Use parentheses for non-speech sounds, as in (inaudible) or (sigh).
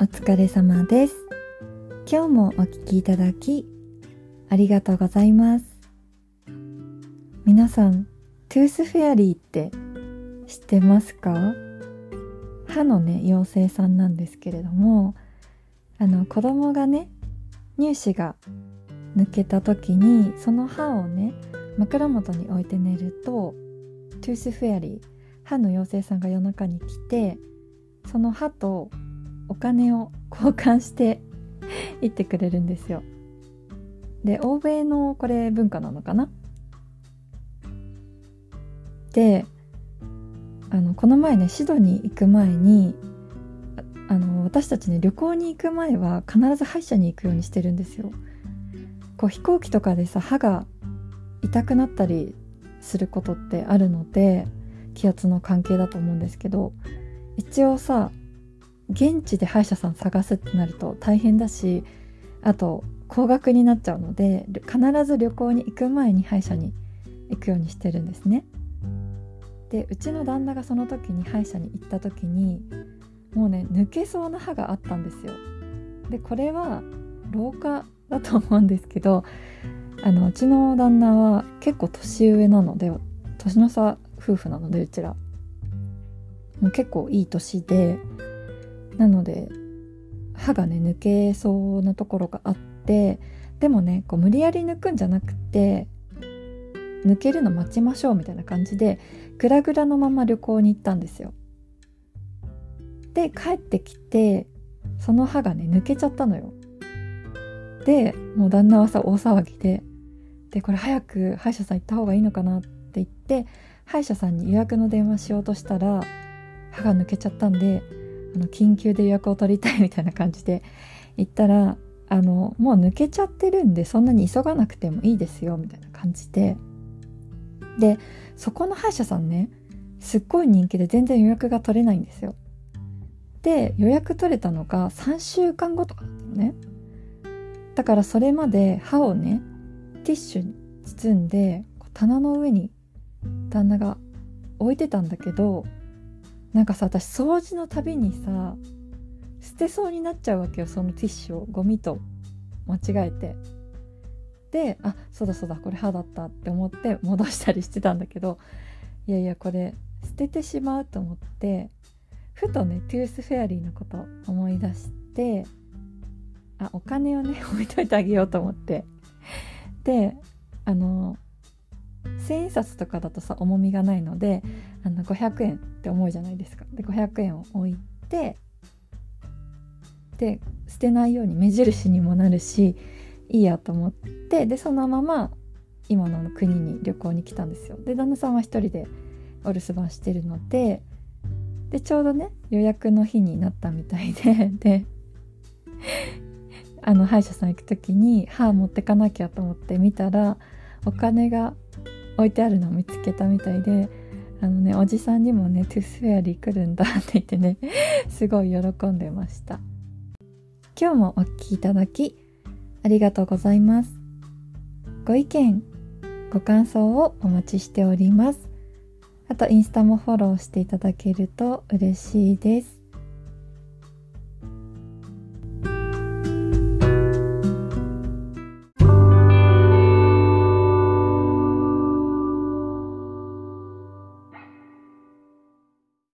お疲れ様です。今日もお聞きいただき、ありがとうございます。皆さん、 tooth fairy って知ってますか？歯のね、妖精さんなんですけれども、あの、子供がね、乳歯が抜けた時に、その歯をね、枕元に置いて寝ると、 tooth fairy、歯の妖精さんが夜中に来て、その歯とお金を交換して (laughs) 行ってくれるんですよ。で、欧米のこれ文化なのかな？で、あの、この前ね、シドに行く前に、あの、私たちね、旅行に行く前は必ず歯医者に行くようにしてるんですよ。こう飛行機とかでさ、歯が痛くなったりすることってあるので、気圧の関係だと思うんですけど、一応さ、現地で歯医者さん探すってなると大変だしあと高額になっちゃうので必ず旅行に行く前に歯医者に行くようにしてるんですね。でうちの旦那がその時に歯医者に行った時にもうね抜けそうな歯があったんですよ。でこれは老化だと思うんですけどあのうちの旦那は結構年上なので年の差夫婦なのでうちらもう結構いい年でなので歯がね抜けそうなところがあってでもねこう無理やり抜くんじゃなくて抜けるの待ちましょうみたいな感じでグラグラのまま旅行に行ったんですよ。で帰ってきてその歯がね抜けちゃったのよ。でもう旦那はさ大騒ぎででこれ早く歯医者さん行った方がいいのかなって言って歯医者さんに予約の電話しようとしたら歯が抜けちゃったんであの緊急で予約を取りたいみたいな感じで言ったらあのもう抜けちゃってるんでそんなに急がなくてもいいですよみたいな感じで。でそこの歯医者さんねすっごい人気で全然予約が取れないんですよ。で予約取れたのが3週間後とかだったのね。だからそれまで歯をねティッシュに包んで棚の上に旦那が置いてたんだけどなんかさ私掃除のたびにさ捨てそうになっちゃうわけよそのティッシュをゴミと間違えて。であそうだそうだこれ歯だったって思って戻したりしてたんだけどいやいやこれ捨ててしまうと思ってふとね tooth fairy のこと思い出してあお金をね (laughs) 置いといてあげようと思って。であの千円札とかだとさ重みがないのであの500円って重いじゃないですか。で500円を置いてで捨てないように目印にもなるしいいやと思ってでそのまま今の国に旅行に来たんですよ。で旦那さんは一人でお留守番してるのででちょうどね予約の日になったみたいで (laughs) であの歯医者さん行く時に歯持ってかなきゃと思って見たらお金が置いてあるのを見つけたみたいであのねおじさんにもね tooth fairy 来るんだって言ってね (laughs) すごい喜んでました。今日もお聴きいただきありがとうございます。ご意見ご感想をお待ちしております。あとインスタもフォローしていただけると嬉しいです。